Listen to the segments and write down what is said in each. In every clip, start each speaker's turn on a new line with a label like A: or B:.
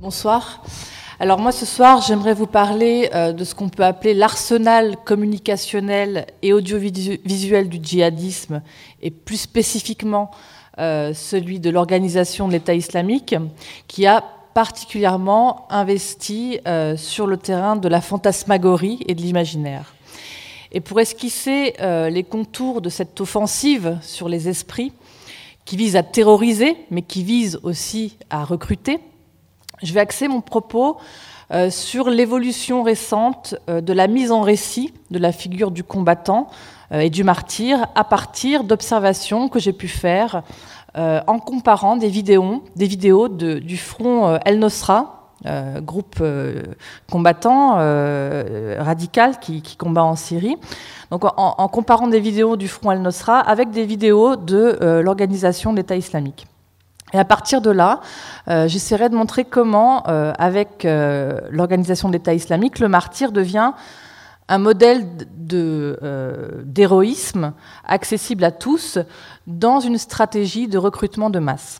A: Bonsoir. Alors moi ce soir j'aimerais vous parler euh, de ce qu'on peut appeler l'arsenal communicationnel et audiovisuel du djihadisme et plus spécifiquement euh, celui de l'organisation de l'État islamique qui a particulièrement investi euh, sur le terrain de la fantasmagorie et de l'imaginaire. Et pour esquisser les contours de cette offensive sur les esprits qui vise à terroriser mais qui vise aussi à recruter, je vais axer mon propos euh, sur l'évolution récente euh, de la mise en récit de la figure du combattant euh, et du martyr à partir d'observations que j'ai pu faire en comparant des vidéos, du front El Nosra, groupe combattant radical qui, combat en Syrie. Donc en, comparant des vidéos du front El Nosra avec des vidéos de l'organisation de l'État islamique. Et à partir de là, euh, j'essaierai de montrer comment, euh, avec euh, l'organisation de l'État islamique, le martyr devient un modèle d'héroïsme accessible à tous dans une stratégie de recrutement de masse.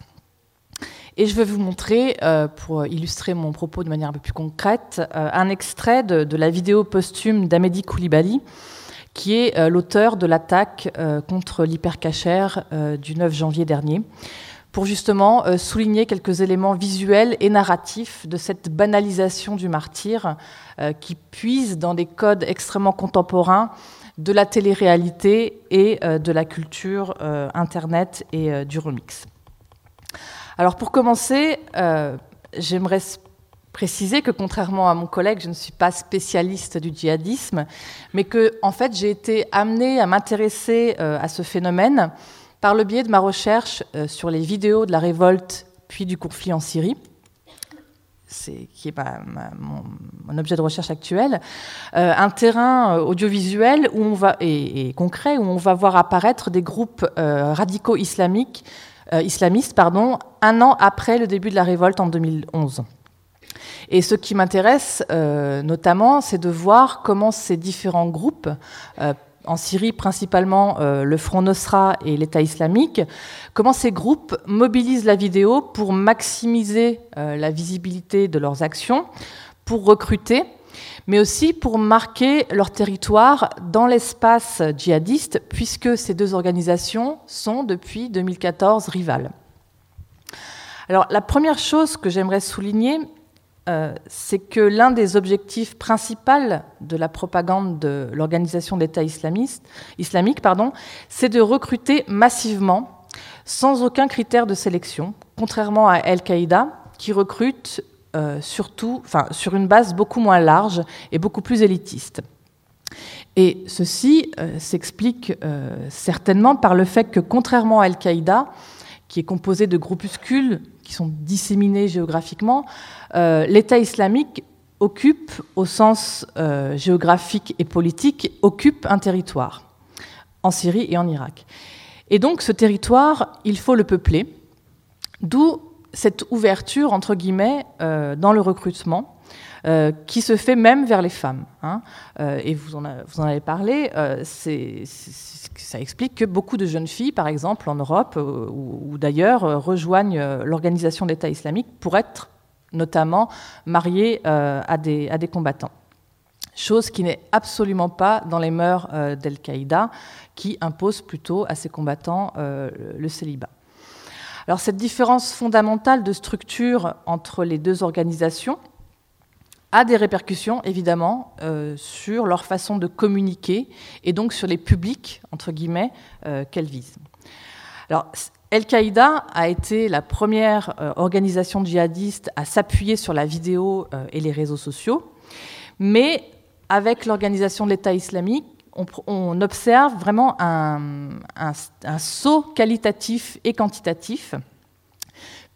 A: Et je vais vous montrer, pour illustrer mon propos de manière un peu plus concrète, un extrait de, la vidéo posthume d'Amedi Koulibaly, qui est l'auteur de l'attaque contre l'hypercachère du 9 janvier dernier pour justement euh, souligner quelques éléments visuels et narratifs de cette banalisation du martyr euh, qui puise dans des codes extrêmement contemporains de la télé-réalité et euh, de la culture Internet et du remix. Alors pour commencer, j'aimerais préciser que contrairement à mon collègue, je ne suis pas spécialiste du djihadisme, mais que en fait j'ai été amenée à m'intéresser à ce phénomène par le biais de ma recherche euh, sur les vidéos de la révolte puis du conflit en Syrie, qui est mon, objet de recherche actuel, euh, un terrain euh, audiovisuel on va, et, concret où on va voir apparaître des groupes radicaux islamistes un an après le début de la révolte en 2011. Et ce qui m'intéresse notamment, c'est de voir comment ces différents groupes en Syrie principalement euh, le Front Nosra et l'État islamique, comment ces groupes mobilisent la vidéo pour maximiser euh, la visibilité de leurs actions, pour recruter, mais aussi pour marquer leur territoire dans l'espace djihadiste, puisque ces deux organisations sont depuis 2014 rivales. Alors la première chose que j'aimerais souligner, euh, c'est que l'un des objectifs principaux de la propagande de l'organisation d'État islamique, pardon, c'est de recruter massivement, sans aucun critère de sélection, contrairement à Al-Qaïda, qui recrute euh, surtout, enfin, sur une base beaucoup moins large et beaucoup plus élitiste. Et ceci euh, s'explique certainement par le fait que, contrairement à Al-Qaïda, qui est composé de groupuscules qui sont disséminés géographiquement, euh, l'État islamique occupe, au sens euh, géographique et politique, occupe un territoire en Syrie et en Irak. Et donc ce territoire, il faut le peupler, d'où cette ouverture, entre guillemets, euh, dans le recrutement, qui se fait même vers les femmes. Hein. et vous en, avez parlé, c'est ça explique que beaucoup de jeunes filles, par exemple en Europe euh, ou, d'ailleurs, euh, rejoignent euh, l'organisation d'État islamique pour être notamment mariées à des, à des combattants. Chose qui n'est absolument pas dans les mœurs d'Al-Qaïda, qui impose plutôt à ses combattants le célibat. Alors cette différence fondamentale de structure entre les deux organisations, a des répercussions, évidemment, euh, sur leur façon de communiquer et donc sur les publics, entre guillemets, euh, qu'elles visent. Alors, Al-Qaïda a été la première euh, organisation djihadiste à s'appuyer sur la vidéo et les réseaux sociaux, mais avec l'organisation de l'État islamique, on, observe vraiment un, un saut qualitatif et quantitatif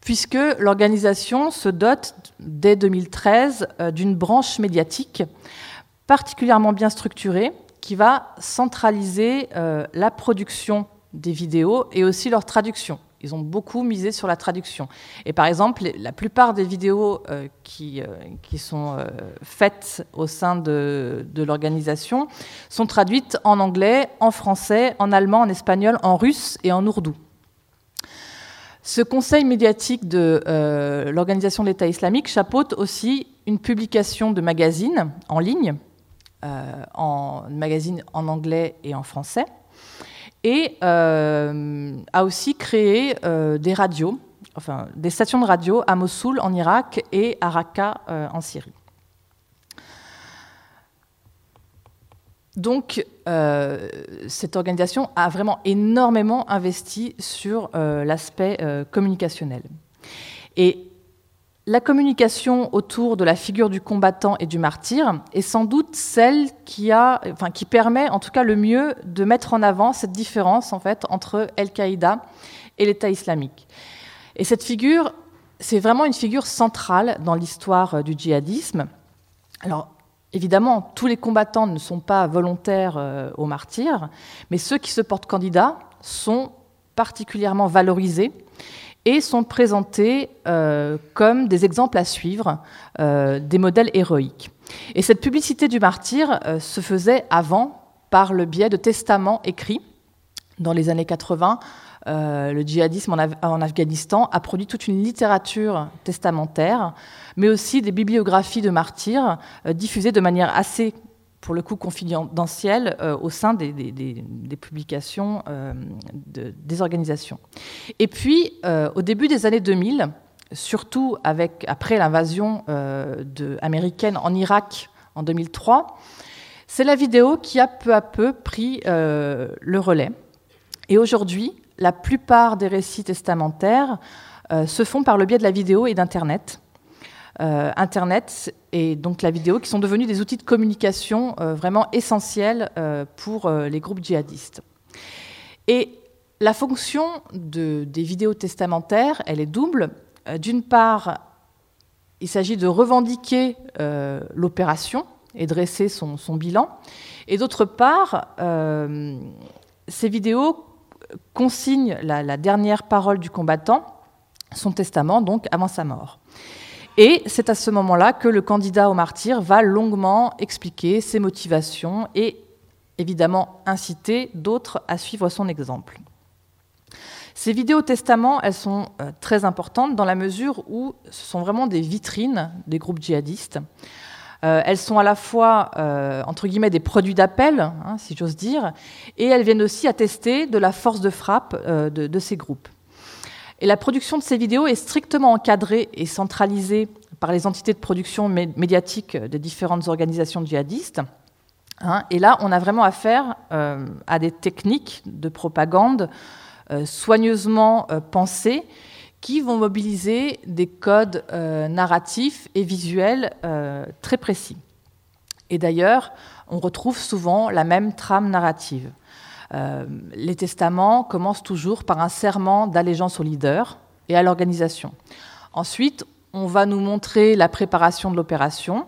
A: puisque l'organisation se dote dès 2013 euh, d'une branche médiatique particulièrement bien structurée qui va centraliser euh, la production des vidéos et aussi leur traduction. Ils ont beaucoup misé sur la traduction. Et par exemple, la plupart des vidéos euh, qui, qui, sont faites au sein de, de l'organisation sont traduites en anglais, en français, en allemand, en espagnol, en russe et en ourdou. Ce conseil médiatique de euh, l'organisation de l'État islamique chapeaute aussi une publication de magazines en ligne, euh, en en anglais et en français, et euh, a aussi créé des radios, enfin des stations de radio à Mossoul en Irak et à Raqqa en Syrie. Donc, euh, cette organisation a vraiment énormément investi sur euh, l'aspect euh, communicationnel. Et la communication autour de la figure du combattant et du martyr est sans doute celle qui, permet, en tout cas, le mieux de mettre en avant cette différence en fait entre Al-Qaïda et l'État islamique. Et cette figure, c'est vraiment une figure centrale dans l'histoire du djihadisme. Alors, Évidemment, tous les combattants ne sont pas volontaires euh, au martyr, mais ceux qui se portent candidats sont particulièrement valorisés et sont présentés euh, comme des exemples à suivre, euh, des modèles héroïques. Et cette publicité du martyr se faisait avant par le biais de testaments écrits dans les années 80 euh, le djihadisme en, Afghanistan a produit toute une littérature testamentaire, mais aussi des bibliographies de martyrs euh, diffusées de manière assez, pour le coup, confidentielle euh, au sein des, publications des organisations. Et puis, au début des années 2000, surtout après l'invasion américaine en Irak en 2003, c'est la vidéo qui a peu à peu pris le relais. Et aujourd'hui, la plupart des récits testamentaires euh, se font par le biais de la vidéo et d'Internet. Euh, Internet et donc la vidéo qui sont devenus des outils de communication euh, vraiment essentiels pour les groupes djihadistes. Et la fonction des vidéos testamentaires, elle est double. D'une part, il s'agit de revendiquer l'opération et dresser son, son bilan. Et d'autre part, ces vidéos consigne la, dernière parole du combattant, son testament, donc avant sa mort. Et c'est à ce moment-là que le candidat au martyr va longuement expliquer ses motivations et évidemment inciter d'autres à suivre son exemple. Ces vidéos testaments, elles sont euh, très importantes dans la mesure où ce sont vraiment des vitrines des groupes djihadistes. Euh, elles sont à la fois, euh, des produits d'appel, hein, si j'ose dire, et elles viennent aussi attester de la force de frappe euh, de, ces groupes. Et la production de ces vidéos est strictement encadrée et centralisée par les entités de production médiatique des différentes organisations djihadistes. Hein. et là, on a vraiment affaire à des techniques de propagande soigneusement pensées qui vont mobiliser des codes euh, narratifs et visuels euh, très précis. Et d'ailleurs, on retrouve souvent la même trame narrative. Euh, les testaments commencent toujours par un serment d'allégeance au leader et à l'organisation. Ensuite, on va nous montrer la préparation de l'opération,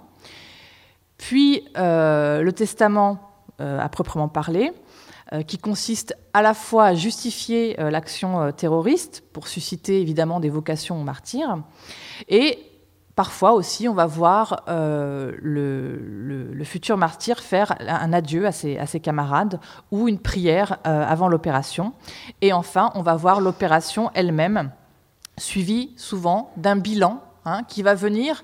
A: puis le testament à proprement parler, qui consiste à la fois à justifier euh, l'action euh, terroriste pour susciter évidemment des vocations martyrs, et parfois aussi on va voir le, futur martyr faire un adieu à ses, camarades ou une prière avant l'opération. Et enfin, on va voir l'opération elle-même, suivie souvent d'un bilan hein, qui va venir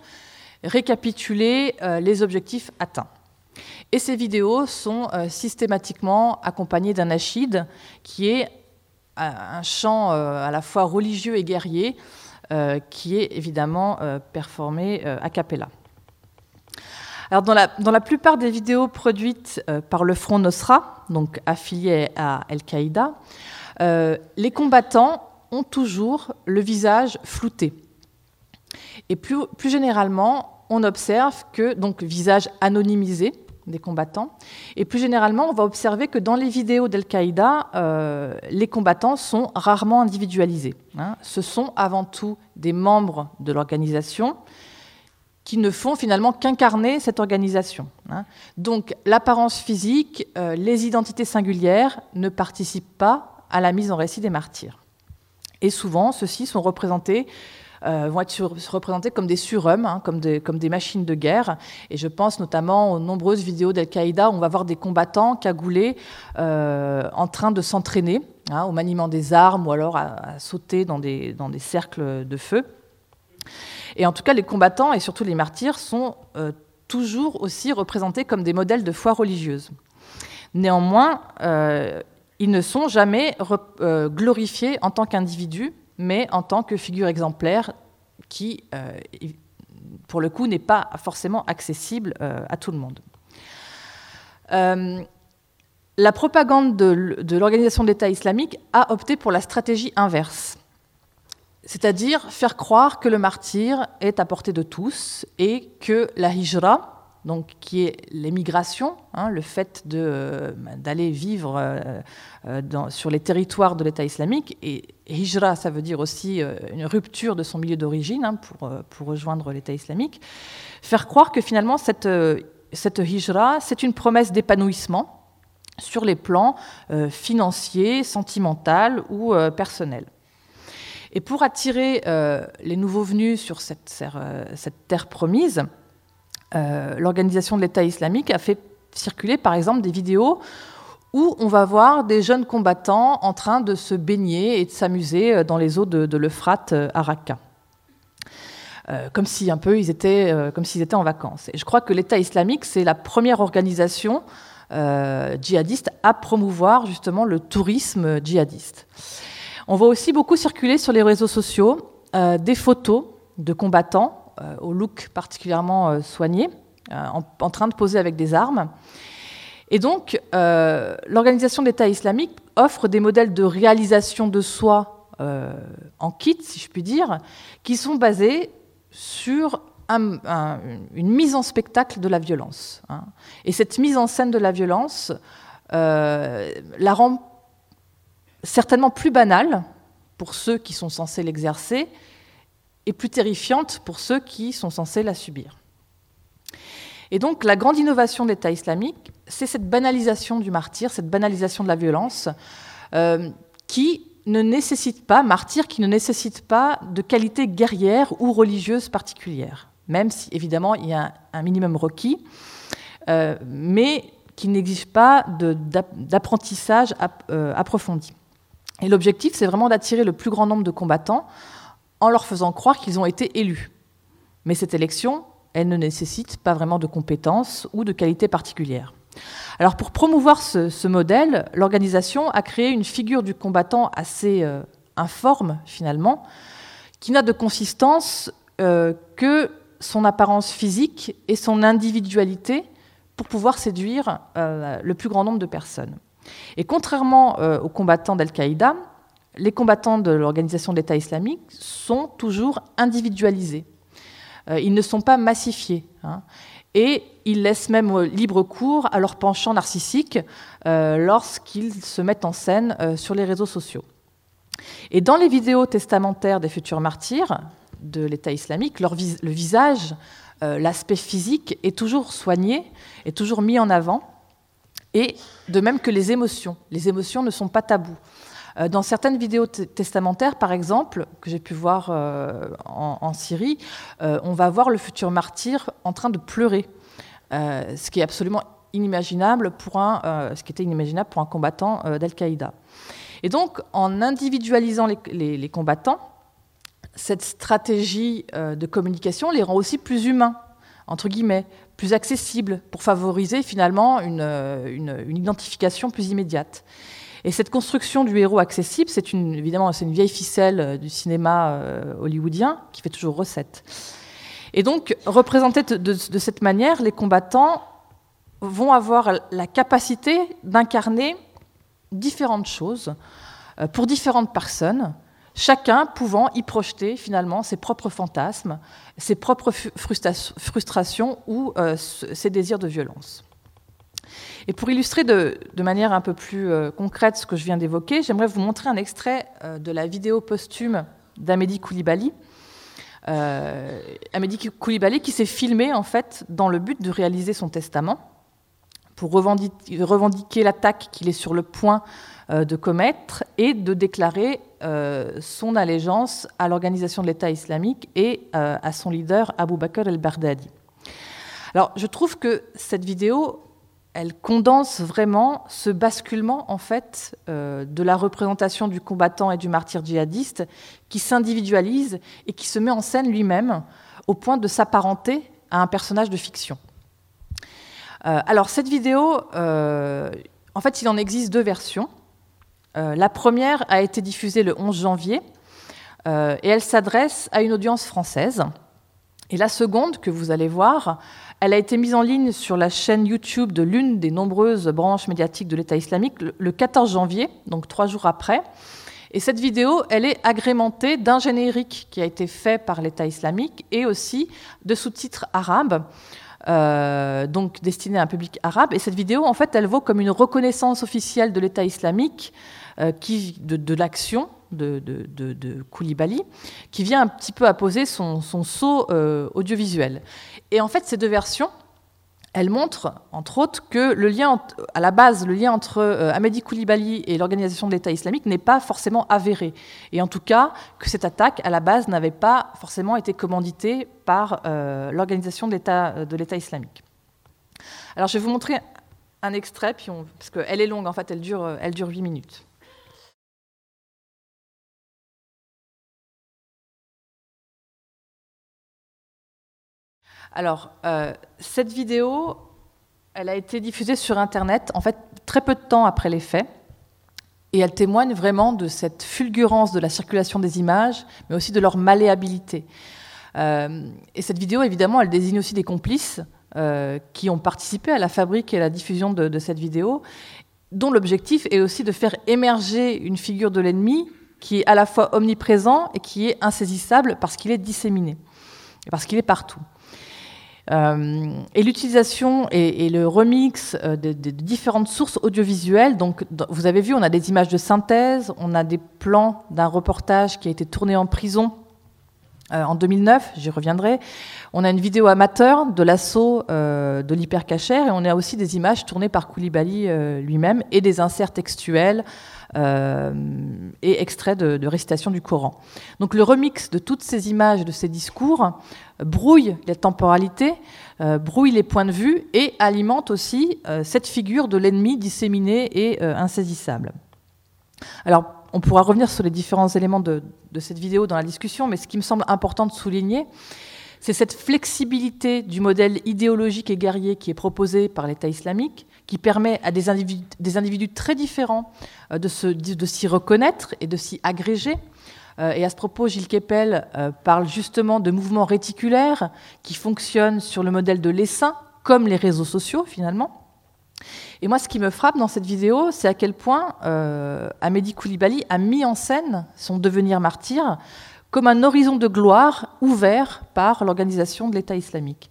A: récapituler les objectifs atteints. Et ces vidéos sont euh, systématiquement accompagnées d'un achid qui est euh, un chant euh, à la fois religieux et guerrier qui est évidemment performé a cappella. Alors dans, la, dans, la, plupart des vidéos produites par le Front Nosra, donc affilié à Al-Qaïda, les combattants ont toujours le visage flouté. Et plus, plus généralement, on observe que, donc visage anonymisé, des combattants. Et plus généralement, on va observer que dans les vidéos d'Al-Qaïda, euh, les combattants sont rarement individualisés. Hein. Ce sont avant tout des membres de l'organisation qui ne font finalement qu'incarner cette organisation. Hein. Donc l'apparence physique, euh, les identités singulières ne participent pas à la mise en récit des martyrs. Et souvent, ceux-ci sont représentés vont être représentés comme des surhommes, hein, comme, des, machines de guerre. Et je pense notamment aux nombreuses vidéos d'Al-Qaïda où on va voir des combattants cagoulés en train de s'entraîner hein, au maniement des armes ou alors à, sauter dans des, cercles de feu. Et en tout cas, les combattants et surtout les martyrs sont toujours aussi représentés comme des modèles de foi religieuse. Néanmoins, euh, ils ne sont jamais euh, glorifiés en tant qu'individus, mais en tant que figure exemplaire qui, euh, pour le coup, n'est pas forcément accessible à tout le monde. la propagande de, l'organisation de l'État islamique a opté pour la stratégie inverse, c'est-à-dire faire croire que le martyr est à portée de tous et que la hijra, donc, qui est l'émigration, hein, le fait euh, d'aller vivre euh, euh, sur les territoires de l'État islamique. Et hijra, ça veut dire aussi une rupture de son milieu d'origine hein, pour, pour, rejoindre l'État islamique. Faire croire que finalement, cette, cette hijra, c'est une promesse d'épanouissement sur les plans financiers, sentimental ou personnel. Et pour attirer les nouveaux venus sur cette, cette terre promise, euh, l'organisation de l'État islamique a fait circuler par exemple des vidéos où on va voir des jeunes combattants en train de se baigner et de s'amuser euh, dans les eaux de, l'Euphrate euh, à Raqqa. comme si un peu ils étaient, comme s'ils étaient en vacances. Et je crois que l'État islamique, c'est la première organisation djihadiste à promouvoir justement le tourisme djihadiste. On voit aussi beaucoup circuler sur les réseaux sociaux des photos de combattants euh, au look particulièrement euh, soigné, euh, en, train de poser avec des armes. Et donc, l'organisation d'État islamique offre des modèles de réalisation de soi en kit, si je puis dire, qui sont basés sur une mise en spectacle de la violence. Hein. Et cette mise en scène de la violence la rend certainement plus banale pour ceux qui sont censés l'exercer et plus terrifiante pour ceux qui sont censés la subir. Et donc la grande innovation de l'État islamique, c'est cette banalisation du martyr, cette banalisation de la violence, euh, qui ne nécessite pas, de qualité guerrière ou religieuse particulière, même si évidemment il y a un minimum requis, euh, mais qui n'exige pas d'apprentissage euh, approfondi. Et l'objectif, c'est vraiment d'attirer le plus grand nombre de combattants en leur faisant croire qu'ils ont été élus. Mais cette élection, elle ne nécessite pas vraiment de compétences ou de qualités particulières. Alors pour promouvoir ce, modèle, l'organisation a créé une figure du combattant assez euh, informe finalement, qui n'a de consistance euh, que son apparence physique et son individualité pour pouvoir séduire euh, le plus grand nombre de personnes. Et contrairement aux combattants d'Al-Qaïda, les combattants de l'organisation de l'État islamique sont toujours individualisés. Euh, ils ne sont pas massifiés. Hein. et ils laissent même libre cours à leur penchant narcissique euh, lorsqu'ils se mettent en scène euh, sur les réseaux sociaux. Et dans les vidéos testamentaires des futurs martyrs de l'État islamique, le visage, l'aspect physique est toujours soigné, est toujours mis en avant, et de même que les émotions. Les émotions ne sont pas tabous. Euh, dans certaines vidéos testamentaires, par exemple, que j'ai pu voir euh, en, Syrie, euh, on va voir le futur martyr en train de pleurer, ce qui est absolument inimaginable pour un, ce qui était inimaginable pour un combattant d'Al-Qaïda. Et donc, en individualisant les, combattants, cette stratégie de communication les rend aussi plus humains, entre guillemets, plus accessibles, pour favoriser finalement une, une identification plus immédiate. Et cette construction du héros accessible, c'est une, vieille ficelle euh, du cinéma euh, hollywoodien qui fait toujours recette. Et donc, représentés de, cette manière, les combattants vont avoir la capacité d'incarner différentes choses euh, pour différentes personnes, chacun pouvant y projeter finalement ses propres fantasmes, ses propres frustrations ou ses désirs de violence. Et pour illustrer de, manière un peu plus euh, concrète ce que je viens d'évoquer, j'aimerais vous montrer un extrait euh, de la vidéo posthume d'Amédi Koulibaly. Euh, Amédi Koulibaly qui s'est filmé en fait dans le but de réaliser son testament pour revendiquer, l'attaque qu'il est sur le point de commettre et de déclarer son allégeance à l'organisation de l'État islamique et à son leader Abu Bakr el-Baghdadi. Alors, je trouve que cette vidéo elle condense vraiment ce basculement en fait euh, de la représentation du combattant et du martyr djihadiste qui s'individualise et qui se met en scène lui-même au point de s'apparenter à un personnage de fiction. Euh, alors cette vidéo, euh, en fait il en existe deux versions. la première a été diffusée le 11 janvier et elle s'adresse à une audience française. Et la seconde, que vous allez voir, elle a été mise en ligne sur la chaîne YouTube de l'une des nombreuses branches médiatiques de l'État islamique le 14 janvier, donc trois jours après. Et cette vidéo, elle est agrémentée d'un générique qui a été fait par l'État islamique et aussi de sous-titres arabes, euh, donc destinés à un public arabe. Et cette vidéo, en fait, elle vaut comme une reconnaissance officielle de l'État islamique euh, de, l'action de, de, Koulibaly, qui vient un petit peu apposer son, son saut euh, audiovisuel. Et en fait, ces deux versions, elles montrent, entre autres, que le lien, à la base, le lien entre euh, Koulibaly et l'organisation de l'État islamique n'est pas forcément avéré. Et en tout cas, que cette attaque, à la base, n'avait pas forcément été commanditée par euh, l'organisation de l'État islamique. Alors, je vais vous montrer un extrait, puis parce qu'elle est longue, en fait, elle dure, euh, elle dure 8 minutes. Alors, euh, cette vidéo, elle a été diffusée sur Internet, en fait, très peu de temps après les faits. Et elle témoigne vraiment de cette fulgurance de la circulation des images, mais aussi de leur malléabilité. Euh, et cette vidéo, évidemment, elle désigne aussi des complices euh, qui ont participé à la fabrique et à la diffusion de, de cette vidéo, dont l'objectif est aussi de faire émerger une figure de l'ennemi qui est à la fois omniprésent et qui est insaisissable parce qu'il est disséminé, parce qu'il est partout. Euh, et l'utilisation et, le remix euh, de, différentes sources audiovisuelles. Donc, vous avez vu, on a des images de synthèse, on a des plans d'un reportage qui a été tourné en prison euh, en 2009, j'y reviendrai. On a une vidéo amateur de l'assaut de l'hypercachère et on a aussi des images tournées par Koulibaly lui-même et des inserts textuels euh, et extraits de, récitation du Coran. Donc le remix de toutes ces images, de ces discours, brouille les temporalités, euh, brouille les points de vue et alimente aussi euh, cette figure de l'ennemi disséminé et insaisissable. Alors, on pourra revenir sur les différents éléments de, de, cette vidéo dans la discussion, mais ce qui me semble important de souligner, c'est cette flexibilité du modèle idéologique et guerrier qui est proposé par l'État islamique, qui permet à des individus, très différents euh, de, s'y reconnaître et de s'y agréger. Euh, et à ce propos, Gilles Kepel euh, parle justement de mouvements réticulaires qui fonctionnent sur le modèle de l'essaim, comme les réseaux sociaux finalement. Et moi, ce qui me frappe dans cette vidéo, c'est à quel point euh, Amédi Koulibaly a mis en scène son devenir martyr comme un horizon de gloire ouvert par l'organisation de l'État islamique.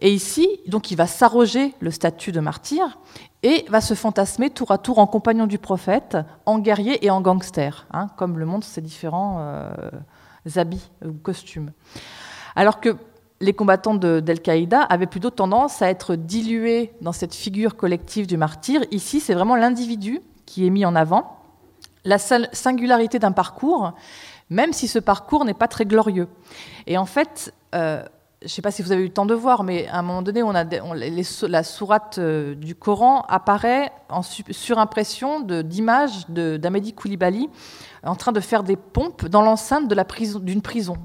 A: Et ici, donc, il va s'arroger le statut de martyr et va se fantasmer tour à tour en compagnon du prophète, en guerrier et en gangster, hein, comme le montrent ses différents euh, habits ou costumes. Alors que les combattants d'Al-Qaïda avaient plutôt tendance à être dilués dans cette figure collective du martyr. Ici, c'est vraiment l'individu qui est mis en avant, la singularité d'un parcours, même si ce parcours n'est pas très glorieux. Et en fait, euh, je ne sais pas si vous avez eu le temps de voir, mais à un moment donné, la sourate euh, du Coran apparaît en surimpression d'images d'Amédi Koulibaly en train de faire des pompes dans l'enceinte d'une prison, prison.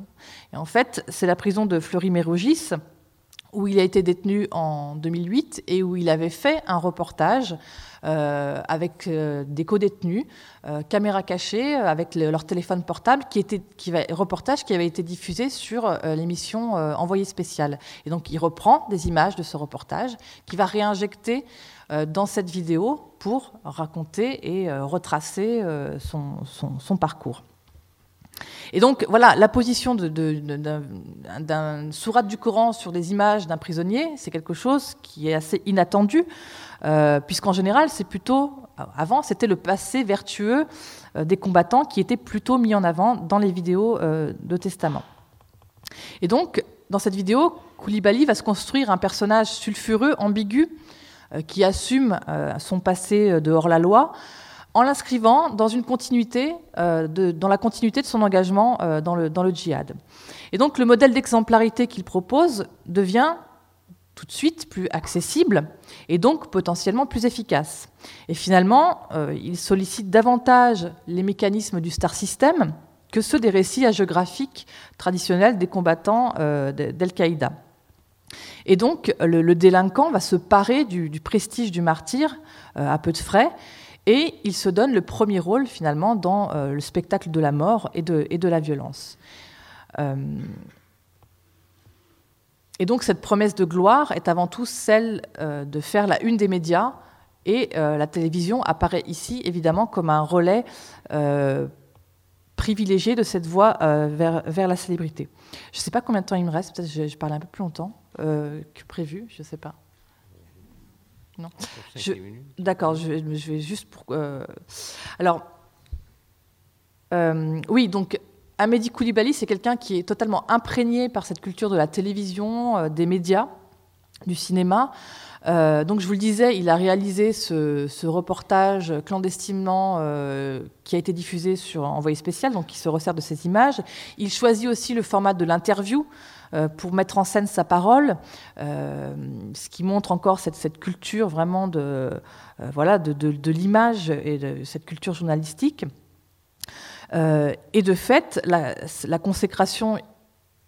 A: Et en fait, c'est la prison de Fleury-Mérogis, où il a été détenu en 2008 et où il avait fait un reportage euh, avec euh, des co-détenus, euh, caméra cachée, avec leur téléphone portable, qui était reportage qui avait été diffusé sur l'émission Envoyé spécial. Et donc il reprend des images de ce reportage, qui va réinjecter dans cette vidéo pour raconter et retracer son parcours. Et donc, voilà, la position d'un sourate du Coran sur des images d'un prisonnier, c'est quelque chose qui est assez inattendu, euh, puisqu'en général, c'est plutôt, avant, c'était le passé vertueux euh, des combattants qui était plutôt mis en avant dans les vidéos euh, de Testament. Et donc, dans cette vidéo, Koulibaly va se construire un personnage sulfureux, ambigu, qui assume son passé de hors-la-loi, en l'inscrivant dans une continuité, dans la continuité de son engagement dans, le, dans le djihad. Et donc le modèle d'exemplarité qu'il propose devient tout de suite plus accessible et donc potentiellement plus efficace. Et finalement, euh, il sollicite davantage les mécanismes du star system que ceux des récits hagiographiques traditionnels des combattants euh, d'Al-Qaïda. Et donc, le, délinquant va se parer du, prestige du martyr euh, à peu de frais, et il se donne le premier rôle finalement dans le spectacle de la mort et de, la violence. Et donc cette promesse de gloire est avant tout celle euh, de faire la une des médias, et euh, la télévision apparaît ici évidemment comme un relais euh, privilégié de cette voie vers, la célébrité. Je ne sais pas combien de temps il me reste, peut-être que je, parle un peu plus longtemps que prévu, je ne sais pas. Non. D'accord, je, je, vais juste pour. alors, oui, donc Amédi Koulibaly, c'est quelqu'un qui est totalement imprégné par cette culture de la télévision, euh, des médias, du cinéma. Euh, donc, je vous le disais, il a réalisé ce, reportage clandestinement euh, qui a été diffusé sur Envoyé spécial, donc qui se resserre de ces images. Il choisit aussi le format de l'interview pour mettre en scène sa parole, ce qui montre encore cette, culture vraiment de, voilà, de l'image et de cette culture journalistique. Euh, et de fait, la, consécration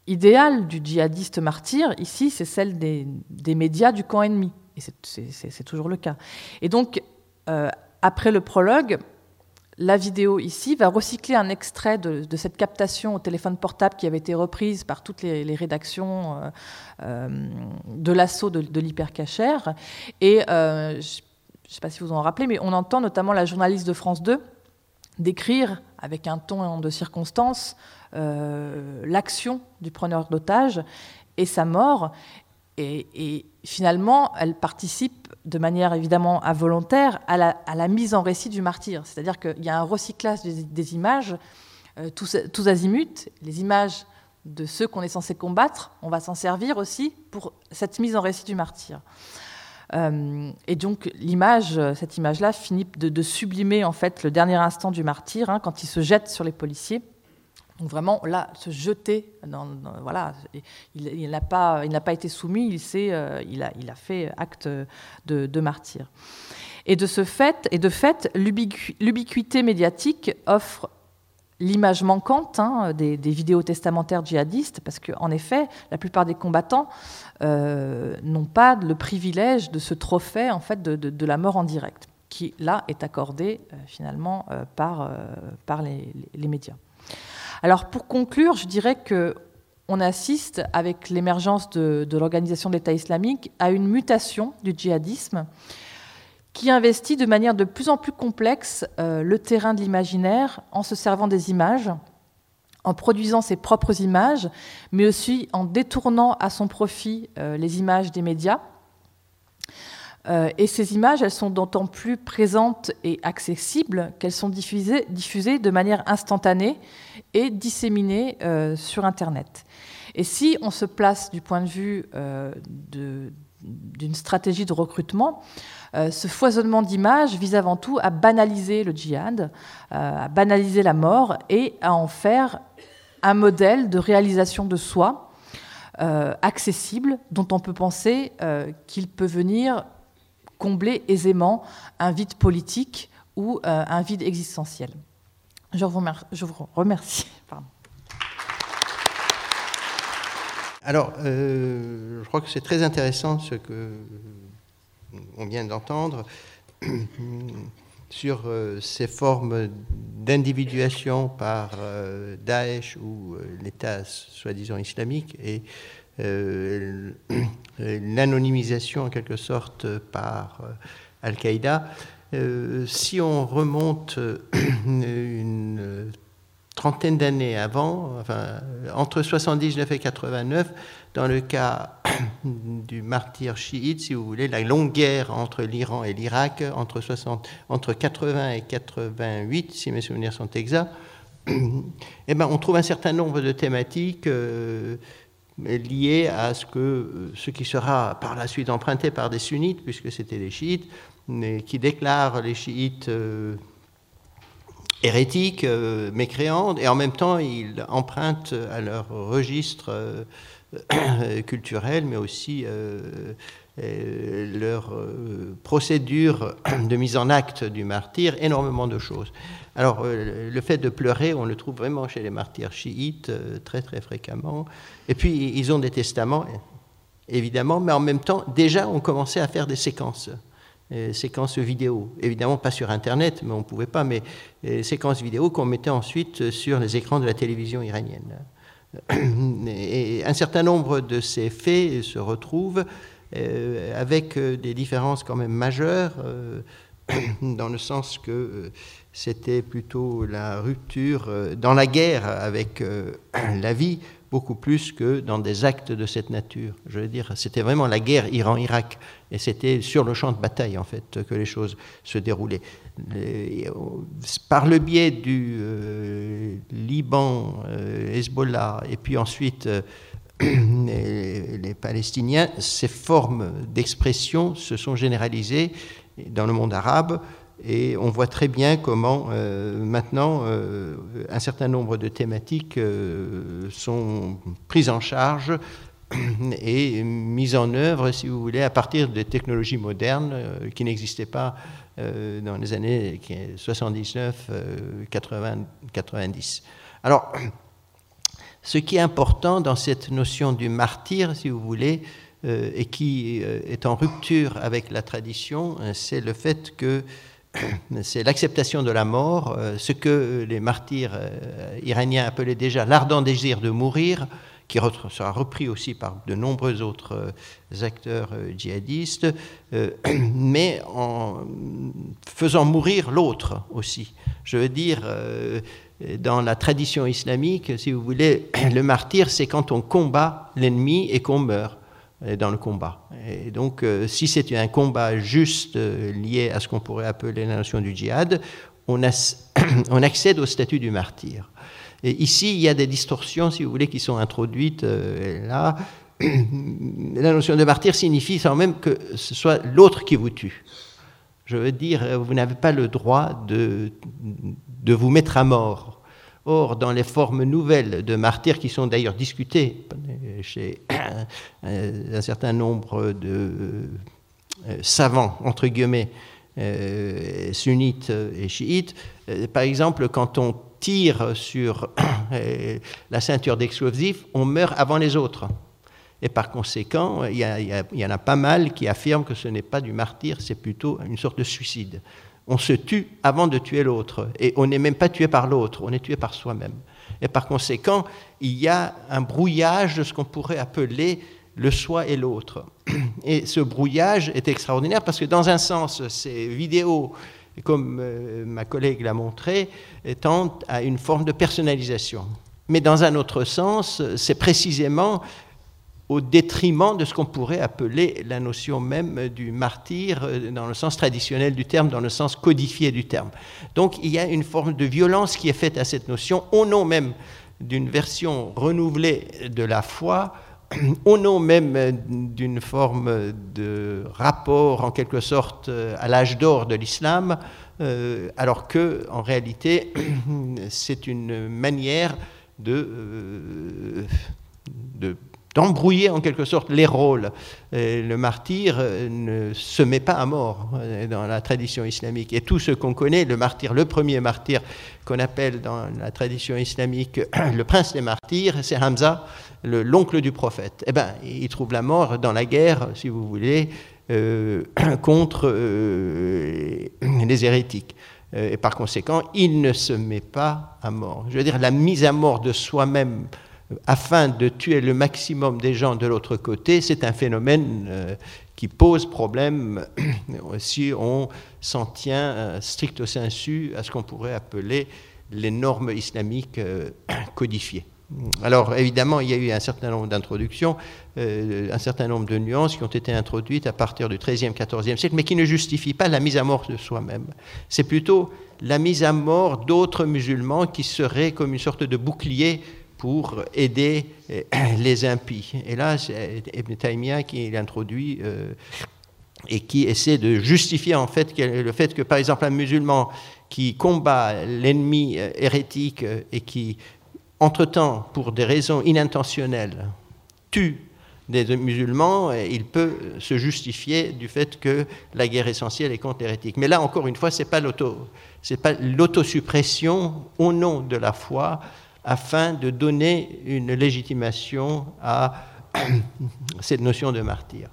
A: idéale du djihadiste martyr, ici, c'est celle des, médias du camp ennemi. Et c'est toujours le cas. Et donc, euh, après le prologue, la vidéo ici va recycler un extrait de, cette captation au téléphone portable qui avait été reprise par toutes les, rédactions euh, de l'assaut de, de l'hypercachère. Et je ne sais pas si vous en rappelez, mais on entend notamment la journaliste de France 2 décrire avec un ton de circonstance euh, l'action du preneur d'otage et sa mort. Et, finalement, elle participe de manière évidemment involontaire à la, mise en récit du martyr. C'est-à-dire qu'il y a un recyclage des, images, euh, tous, azimuts, les images de ceux qu'on est censé combattre, on va s'en servir aussi pour cette mise en récit du martyr. Euh, et donc l'image, cette image-là, finit de, sublimer en fait le dernier instant du martyr hein, quand il se jette sur les policiers. Donc vraiment là, se jeter, voilà, il, n'a pas, il pas été soumis, il, euh, il, a, il a fait acte de, martyr. Et de ce fait, et de fait, l'ubiquité médiatique offre l'image manquante hein, des, vidéos testamentaires djihadistes, parce qu'en effet, la plupart des combattants euh, n'ont pas le privilège de ce trophée en fait, de, la mort en direct, qui là est accordé euh, finalement par les, médias. Alors pour conclure, je dirais que on assiste, avec l'émergence de, l'organisation de l'État islamique, à une mutation du djihadisme qui investit de manière de plus en plus complexe euh, le terrain de l'imaginaire en se servant des images, en produisant ses propres images, mais aussi en détournant à son profit euh, les images des médias. Euh, et ces images, elles sont d'autant plus présentes et accessibles qu'elles sont diffusées, de manière instantanée et disséminées sur Internet. Et si on se place du point de vue d'une stratégie de recrutement, euh, ce foisonnement d'images vise avant tout à banaliser le djihad, euh, à banaliser la mort et à en faire un modèle de réalisation de soi euh, accessible, dont on peut penser qu'il peut venir combler aisément un vide politique ou un vide existentiel. Je vous remercie.
B: Alors, je crois que c'est très intéressant ce que on vient d'entendre, sur euh, ces formes d'individuation par euh, Daesh ou euh, l'État soi-disant islamique et l'anonymisation en quelque sorte par Al-Qaïda. si on remonte une trentaine d'années avant, entre 79 et 89, dans le cas du martyr chiite, si vous voulez, la longue guerre entre l'Iran et l'Irak, entre, 60, entre 80 et 88, si mes souvenirs sont exacts, eh ben, on trouve un certain nombre de thématiques euh, lié à ce, que, ce qui sera par la suite emprunté par des sunnites, puisque c'était des chiites, qui déclarent les chiites hérétiques, mécréants, et en même temps ils empruntent à leur registre culturel, mais aussi leur procédure de mise en acte du martyr, énormément de choses. Alors, euh, le fait de pleurer, on le trouve vraiment chez les martyrs chiites euh, très très fréquemment. Et puis, ils ont des testaments, évidemment, mais en même temps, déjà, on commençait à faire des séquences. Euh, séquences vidéo. Évidemment, pas sur Internet, mais on ne pouvait pas, mais séquences vidéo qu'on mettait ensuite sur les écrans de la télévision iranienne. Et un certain nombre de ces faits se retrouvent avec des différences quand même majeures, dans le sens que c'était plutôt la rupture euh, dans la guerre avec euh, la vie, beaucoup plus que dans des actes de cette nature. Je veux dire, c'était vraiment la guerre Iran-Irak, et c'était sur le champ de bataille, en fait, que les choses se déroulaient. par le biais du euh, Liban, Hezbollah, et puis ensuite les, Palestiniens, ces formes d'expression se sont généralisées dans le monde arabe et on voit très bien comment euh, maintenant euh, un certain nombre de thématiques euh, sont prises en charge et mises en œuvre, si vous voulez, à partir des technologies modernes qui n'existaient pas dans les années 79, 80, 90. Alors, ce qui est important dans cette notion du martyr, si vous voulez, et qui est en rupture avec la tradition, c'est le fait que c'est l'acceptation de la mort, euh, ce que les martyrs euh, iraniens appelaient déjà l'ardent désir de mourir, qui sera repris aussi par de nombreux autres euh, acteurs djihadistes, mais en faisant mourir l'autre aussi. Je veux dire, dans la tradition islamique, si vous voulez, le martyr, c'est quand on combat l'ennemi et qu'on meurt dans le combat. Et donc, euh, si c'est un combat juste euh, lié à ce qu'on pourrait appeler la notion du djihad, on, accède au statut du martyr. Et ici, il y a des distorsions, si vous voulez, qui sont introduites euh, là. la notion de martyr signifie sans même que ce soit l'autre qui vous tue. Je veux dire, vous n'avez pas le droit de, de vous mettre à mort Or, dans les formes nouvelles de martyrs qui sont d'ailleurs discutées chez un certain nombre de euh, savants, entre guillemets, euh, sunnites et chiites, euh, par exemple, quand on tire sur la ceinture d'explosifs, on meurt avant les autres. Et par conséquent, il y, en a pas mal qui affirment que ce n'est pas du martyr, c'est plutôt une sorte de suicide on se tue avant de tuer l'autre. Et on n'est même pas tué par l'autre, on est tué par soi-même. Et par conséquent, il y a un brouillage de ce qu'on pourrait appeler le soi et l'autre. Et ce brouillage est extraordinaire parce que dans un sens, ces vidéos, comme euh, ma collègue l'a montré, tendent à une forme de personnalisation. Mais dans un autre sens, c'est précisément au détriment de ce qu'on pourrait appeler la notion même du martyr euh, dans le sens traditionnel du terme, dans le sens codifié du terme. Donc il y a une forme de violence qui est faite à cette notion au nom même d'une version renouvelée de la foi, au nom même d'une forme de rapport en quelque sorte à l'âge d'or de l'islam, euh, alors que en réalité c'est une manière de, euh, de d'embrouiller en quelque sorte les rôles. le martyr euh, ne se met pas à mort euh, dans la tradition islamique. Et tout ce qu'on connaît, le martyr, le premier martyr qu'on appelle dans la tradition islamique le prince des martyrs, c'est Hamza, l'oncle du prophète. Eh bien, il trouve la mort dans la guerre, si vous voulez, euh, contre les hérétiques. Et par conséquent, il ne se met pas à mort. Je veux dire, la mise à mort de soi-même afin de tuer le maximum des gens de l'autre côté, c'est un phénomène euh, qui pose problème si on s'en tient euh, stricto sensu à ce qu'on pourrait appeler les normes islamiques euh, codifiées. Alors évidemment, il y a eu un certain nombre d'introductions, un certain nombre de nuances qui ont été introduites à partir du XIIIe, XIVe siècle, mais qui ne justifient pas la mise à mort de soi-même. C'est plutôt la mise à mort d'autres musulmans qui seraient comme une sorte de bouclier pour aider les impies. Et là, c'est Ibn Taymiyyah qui l'introduit et qui essaie de justifier en fait le fait que, par exemple, un musulman qui combat l'ennemi hérétique et qui, entre-temps, pour des raisons inintentionnelles, tue des musulmans, il peut se justifier du fait que la guerre essentielle est contre l'hérétique. Mais là, encore une fois, ce n'est pas l'autosuppression au nom de la foi afin de donner une légitimation à cette notion de martyr.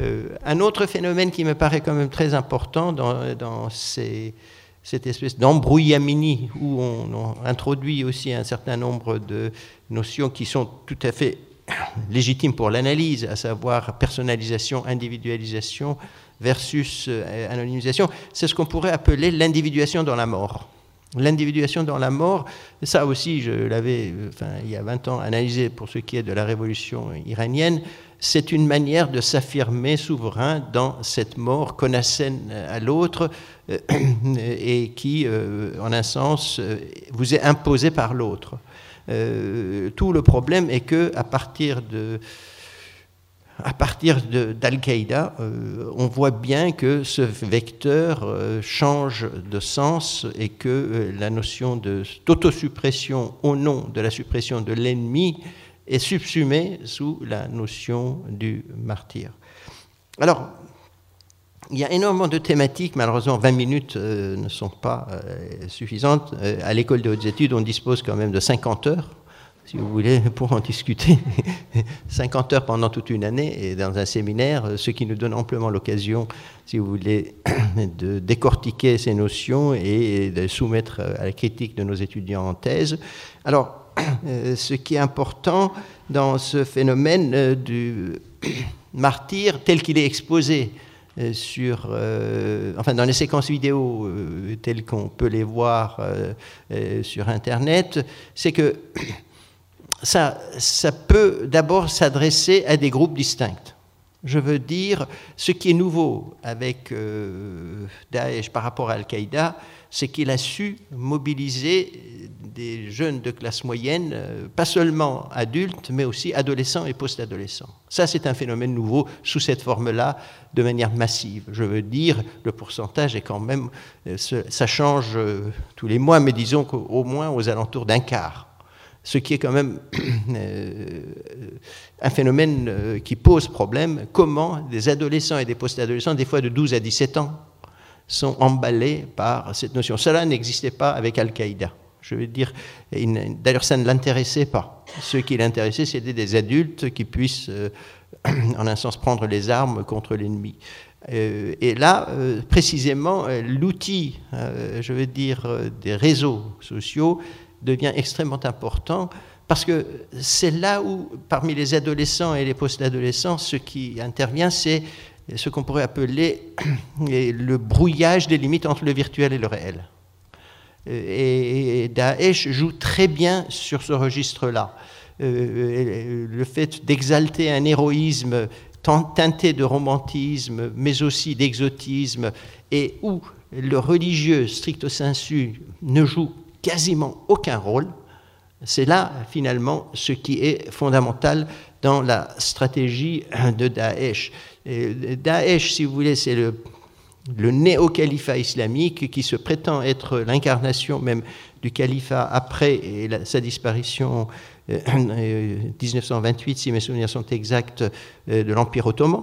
B: Euh, un autre phénomène qui me paraît quand même très important dans, cette espèce d'embrouillamini où on, introduit aussi un certain nombre de notions qui sont tout à fait légitime pour l'analyse, à savoir personnalisation, individualisation versus euh, anonymisation, c'est ce qu'on pourrait appeler l'individuation dans la mort. L'individuation dans la mort, ça aussi, je l'avais, enfin, il y a 20 ans, analysé pour ce qui est de la révolution iranienne, c'est une manière de s'affirmer souverain dans cette mort qu'on à l'autre euh, et qui, euh, en un sens, vous est imposée par l'autre. Euh, tout le problème est que à partir de à partir d'Al-Qaïda, euh, on voit bien que ce vecteur euh, change de sens et que la notion d'autosuppression au nom de la suppression de l'ennemi est subsumée sous la notion du martyr. Alors, il y a énormément de thématiques, malheureusement 20 minutes euh, ne sont pas euh, suffisantes. Euh, à l'école de hautes études, on dispose quand même de 50 heures, si vous voulez, pour en discuter. 50 heures pendant toute une année, et dans un séminaire, ce qui nous donne amplement l'occasion, si vous voulez, de décortiquer ces notions et de soumettre à la critique de nos étudiants en thèse. Alors, ce qui est important dans ce phénomène du martyr tel qu'il est exposé euh, sur, euh, enfin dans les séquences vidéo euh, telles qu'on peut les voir sur Internet, c'est que ça, peut d'abord s'adresser à des groupes distincts. Je veux dire, ce qui est nouveau avec Daesh par rapport à Al-Qaïda, c'est qu'il a su mobiliser des jeunes de classe moyenne, euh, pas seulement adultes, mais aussi adolescents et post-adolescents. Ça, c'est un phénomène nouveau sous cette forme-là, de manière massive. Je veux dire, le pourcentage est quand même, euh, ça change euh, tous les mois, mais disons qu'au moins aux alentours d'un quart. Ce qui est quand même un phénomène qui pose problème. Comment des adolescents et des post-adolescents, des fois de 12 à 17 ans, sont emballés par cette notion? Cela n'existait pas avec Al-Qaïda. Je veux dire, d'ailleurs, ça ne l'intéressait pas. Ce qui l'intéressait, c'était des adultes qui puissent, euh, en un sens, prendre les armes contre l'ennemi. Euh, et là, euh, précisément, l'outil, je veux dire, des réseaux sociaux devient extrêmement important parce que c'est là où, parmi les adolescents et les post-adolescents, ce qui intervient, c'est ce qu'on pourrait appeler le brouillage des limites entre le virtuel et le réel. Et Daesh joue très bien sur ce registre-là. Euh, le fait d'exalter un héroïsme teinté de romantisme, mais aussi d'exotisme, et où le religieux stricto sensu ne joue quasiment aucun rôle, c'est là finalement ce qui est fondamental dans la stratégie de Daesh. Daesh, si vous voulez, c'est le, néo-califat islamique qui se prétend être l'incarnation même du califat après sa disparition en euh, 1928, euh, si mes souvenirs sont exacts, euh, de l'Empire ottoman.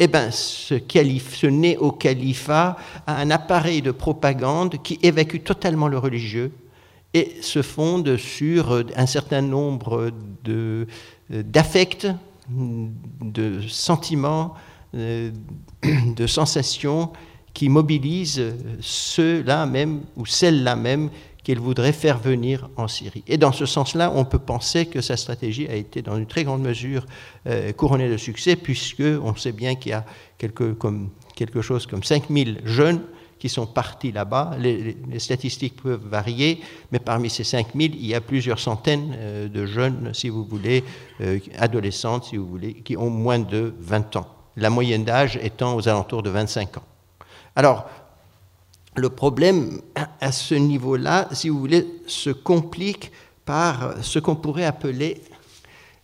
B: Eh bien, ce, néo-califat a un appareil de propagande qui évacue totalement le religieux et se fonde sur un certain nombre d'affects de sentiments, euh, de sensations qui mobilisent ceux-là même ou celles-là même qu'il voudrait faire venir en Syrie. Et dans ce sens-là, on peut penser que sa stratégie a été dans une très grande mesure euh, couronnée de succès, puisque on sait bien qu'il y a quelque, chose comme 5000 jeunes qui sont partis là-bas. Les, statistiques peuvent varier, mais parmi ces 5000, il y a plusieurs centaines euh, de jeunes, si vous voulez, euh, adolescentes, si vous voulez, qui ont moins de 20 ans. La moyenne d'âge étant aux alentours de 25 ans. Alors, le problème à ce niveau-là, si vous voulez, se complique par ce qu'on pourrait appeler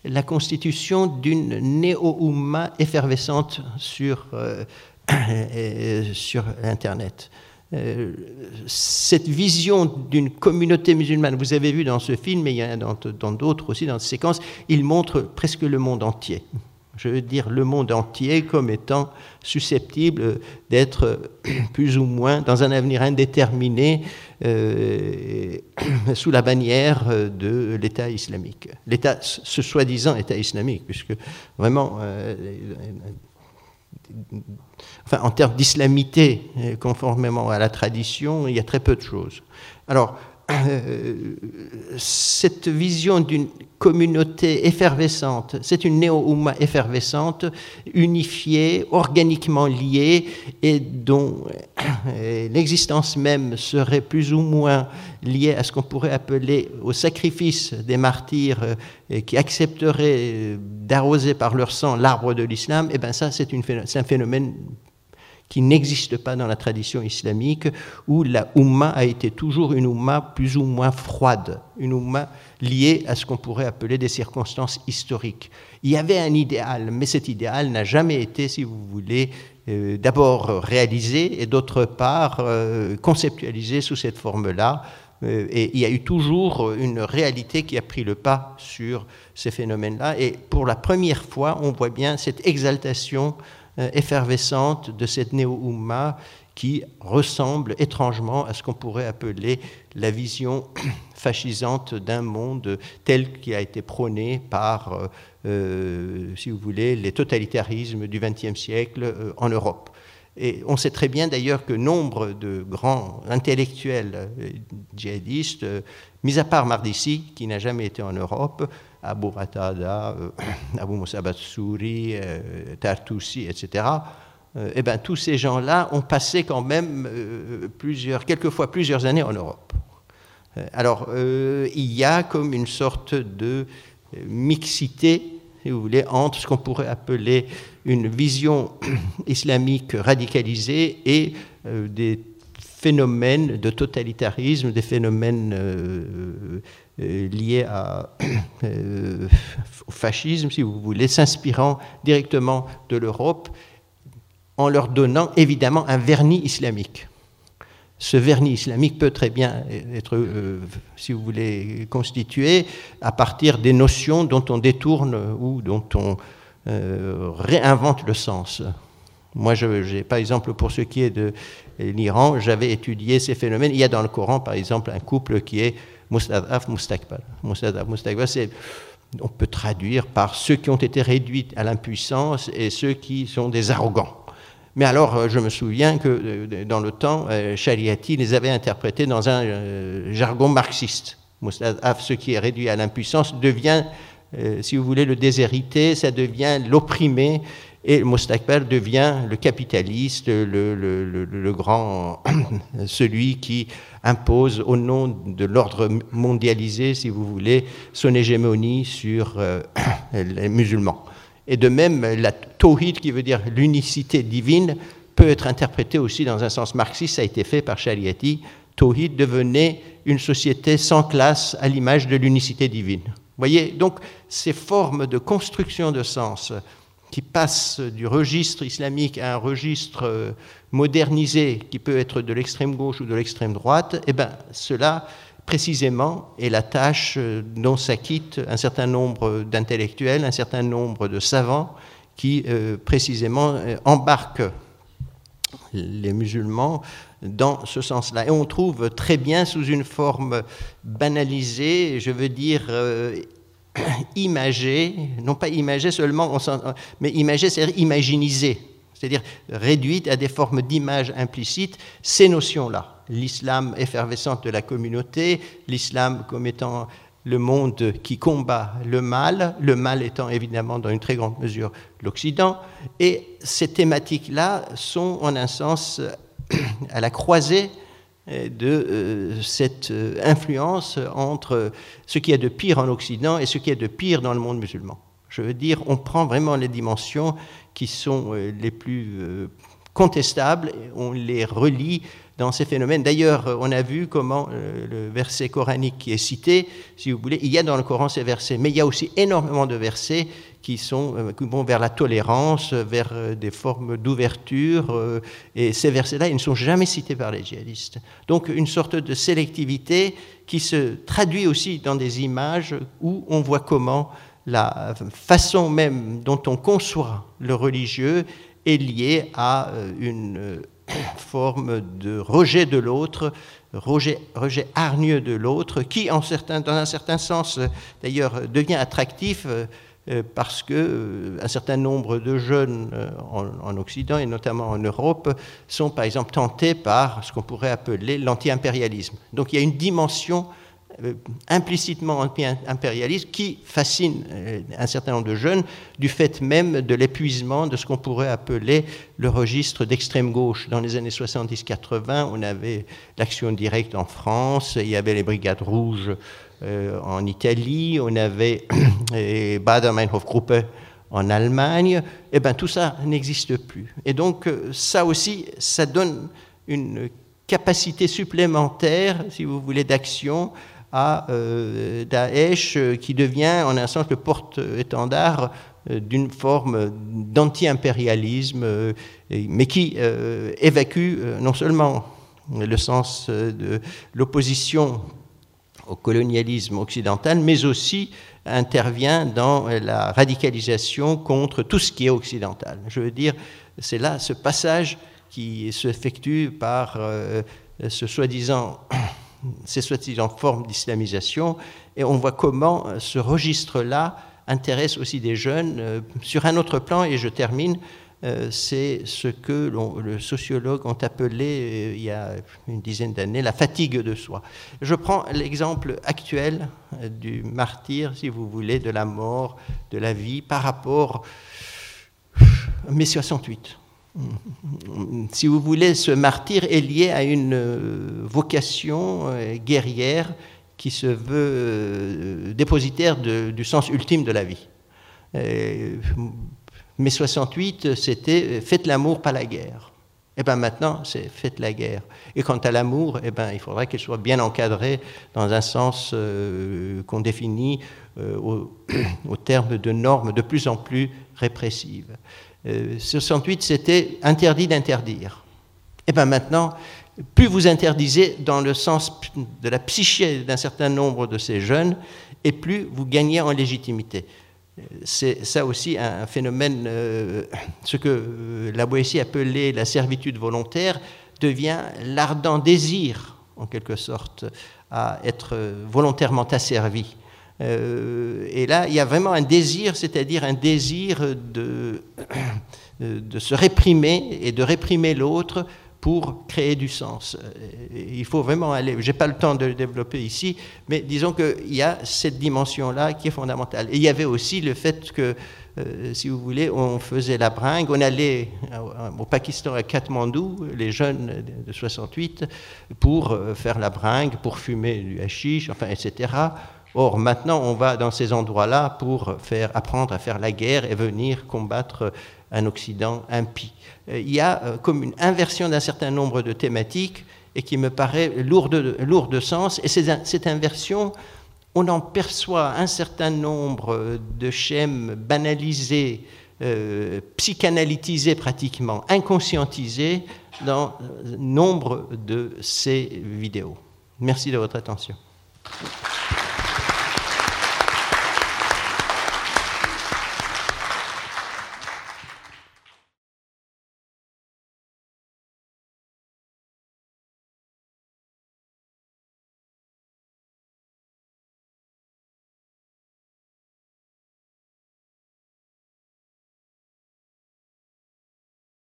B: la constitution d'une néo-oumma effervescente sur, euh, sur Internet. Euh, cette vision d'une communauté musulmane, vous avez vu dans ce film, mais il y en a dans d'autres aussi, dans cette séquence, il montre presque le monde entier je veux dire le monde entier comme étant susceptible d'être plus ou moins dans un avenir indéterminé euh, sous la bannière de l'État islamique. L'État, ce soi-disant État islamique, puisque vraiment, euh, en termes d'islamité, conformément à la tradition, il y a très peu de choses. Alors, euh, cette vision d'une communauté effervescente, c'est une néo-oumma effervescente, unifiée, organiquement liée, et dont euh, l'existence même serait plus ou moins liée à ce qu'on pourrait appeler au sacrifice des martyrs euh, qui accepteraient d'arroser par leur sang l'arbre de l'islam, et eh bien ça c'est un phénomène qui n'existe pas dans la tradition islamique, où la Ummah a été toujours une Ummah plus ou moins froide, une Ummah liée à ce qu'on pourrait appeler des circonstances historiques. Il y avait un idéal, mais cet idéal n'a jamais été, si vous voulez, euh, d'abord réalisé et d'autre part euh, conceptualisé sous cette forme-là. Euh, et il y a eu toujours une réalité qui a pris le pas sur ces phénomènes-là. Et pour la première fois, on voit bien cette exaltation effervescente de cette néo-Umma qui ressemble étrangement à ce qu'on pourrait appeler la vision fascisante d'un monde tel qu'il a été prôné par, euh, euh, si vous voulez, les totalitarismes du XXe siècle en Europe. Et on sait très bien d'ailleurs que nombre de grands intellectuels djihadistes, mis à part Mardissi, qui n'a jamais été en Europe, Abu Ratada, euh, Abu Moussa Batsouri, euh, Tartoussi, etc., euh, eh ben, tous ces gens-là ont passé quand même plusieurs, quelquefois plusieurs années en Europe. Alors, il y a comme une sorte de mixité, si vous voulez, entre ce qu'on pourrait appeler une vision islamique radicalisée et des phénomènes de totalitarisme, des phénomènes liés à, euh, au fascisme, si vous voulez, s'inspirant directement de l'Europe, en leur donnant évidemment un vernis islamique. Ce vernis islamique peut très bien être, euh, si vous voulez, constitué à partir des notions dont on détourne ou dont on réinvente le sens. Moi, j'ai, par exemple, pour ce qui est de l'Iran, j'avais étudié ces phénomènes. Il y a dans le Coran, par exemple, un couple qui est Mustadaf Mustakbal. On peut traduire par ceux qui ont été réduits à l'impuissance et ceux qui sont des arrogants. Mais alors, euh, je me souviens que euh, dans le temps, Shariati euh, les avait interprétés dans un jargon marxiste. Mustadaf, ce qui est réduit à l'impuissance, devient, si vous voulez, le déshérité, ça devient l'opprimé, et Mustakbal devient le capitaliste, le, grand, celui qui impose au nom de l'ordre mondialisé, si vous voulez, son hégémonie sur euh, les musulmans. Et de même, la tawhid, qui veut dire l'unicité divine, peut être interprétée aussi dans un sens marxiste, ça a été fait par Shariati. Tawhid devenait une société sans classe à l'image de l'unicité divine. Vous voyez, donc ces formes de construction de sens qui passent du registre islamique à un registre euh, modernisé qui peut être de l'extrême gauche ou de l'extrême droite, eh bien, cela précisément est la tâche euh, dont s'acquittent un certain nombre d'intellectuels, un certain nombre de savants qui euh, précisément embarquent les musulmans dans ce sens-là. Et on trouve très bien sous une forme banalisée, je veux dire imagé, non pas imagé seulement, mais imagé, c'est-à-dire c'est-à-dire réduite à des formes d'image implicites, ces notions-là. L'islam effervescent de la communauté, l'islam comme étant le monde qui combat le mal, le mal étant évidemment dans une très grande mesure l'Occident, et ces thématiques-là sont en un sens à la croisée de euh, cette euh, influence entre ce qui est de pire en Occident et ce qui est de pire dans le monde musulman. Je veux dire, on prend vraiment les dimensions qui sont euh, les plus contestables, on les relie dans ces phénomènes. D'ailleurs, on a vu comment euh, le verset coranique qui est cité, si vous voulez, il y a dans le Coran ces versets, mais il y a aussi énormément de versets qui, sont, euh, qui vont vers la tolérance, vers euh, des formes d'ouverture, et ces versets-là, ils ne sont jamais cités par les djihadistes. Donc une sorte de sélectivité qui se traduit aussi dans des images où on voit comment la façon même dont on conçoit le religieux est liée à une forme de rejet de l'autre, rejet, rejet, hargneux de l'autre, qui, en certain, dans un certain sens, d'ailleurs, devient attractif euh, parce que euh, certain nombre de jeunes euh, en, en, Occident et notamment en Europe sont par exemple tentés par ce qu'on pourrait appeler l'anti-impérialisme. Donc il y a une dimension euh, implicitement anti-impérialiste qui fascine euh, un certain nombre de jeunes du fait même de l'épuisement de ce qu'on pourrait appeler le registre d'extrême gauche. Dans les années 70-80, on avait l'action directe en France, il y avait les brigades rouges euh, en Italie, on avait Bader-Meinhof-Gruppe en Allemagne, et eh bien tout ça n'existe plus. Et donc ça aussi, ça donne une capacité supplémentaire, si vous voulez, d'action à euh, Daesh, euh, qui devient en un sens le porte-étendard euh, d'une forme d'anti-impérialisme, mais qui évacue non seulement le sens de l'opposition au colonialisme occidental, mais aussi intervient dans la radicalisation contre tout ce qui est occidental. Je veux dire, c'est là ce passage qui s'effectue par ce soi-disant ces soi-disant formes d'islamisation, et on voit comment euh, ce registre-là intéresse aussi des jeunes euh, sur un autre plan, et je termine, euh, c'est ce que le sociologue ont appelé il y a une dizaine d'années la fatigue de soi. Je prends l'exemple actuel du martyr, si vous voulez, de la mort, de la vie, par rapport à mai 68 si vous voulez, ce martyr est lié à une euh, vocation euh, guerrière qui se veut euh, dépositaire du sens ultime de la vie. Mais 68, c'était faites l'amour, pas la guerre. Et bien maintenant, c'est faites la guerre. Et quant à l'amour, eh ben, il faudra qu'elle soit bien encadrée dans un sens qu'on définit au, au terme de normes de plus en plus répressives. 68, euh, c'était interdit d'interdire. Et bien maintenant, plus vous interdisez dans le sens de la psyché d'un certain nombre de ces jeunes, et plus vous gagnez en légitimité. C'est ça aussi un phénomène, euh, ce que la Boétie appelait la servitude volontaire, devient l'ardent désir, en quelque sorte, à être volontairement asservi. Euh, et là, il y a vraiment un désir, c'est-à-dire un désir de, de se réprimer et de réprimer l'autre pour créer du sens. Euh, il faut vraiment aller, je n'ai pas le temps de le développer ici, mais disons qu'il y a cette dimension-là qui est fondamentale. Et il y avait aussi le fait que, euh, si vous voulez, on faisait la bringue, on allait au Pakistan à Katmandou, les jeunes de 68, pour faire la bringue, pour fumer du hashish, enfin, etc. Or, maintenant, on va dans ces endroits-là pour faire, apprendre à faire la guerre et venir combattre un Occident impie. Euh, il y a euh, comme une inversion d'un certain nombre de thématiques et qui me paraît lourde, de sens. Et cette inversion, on en perçoit un certain nombre de schèmes banalisés, euh, psychanalytisés pratiquement, inconscientisés dans nombre de ces vidéos. Merci de votre attention.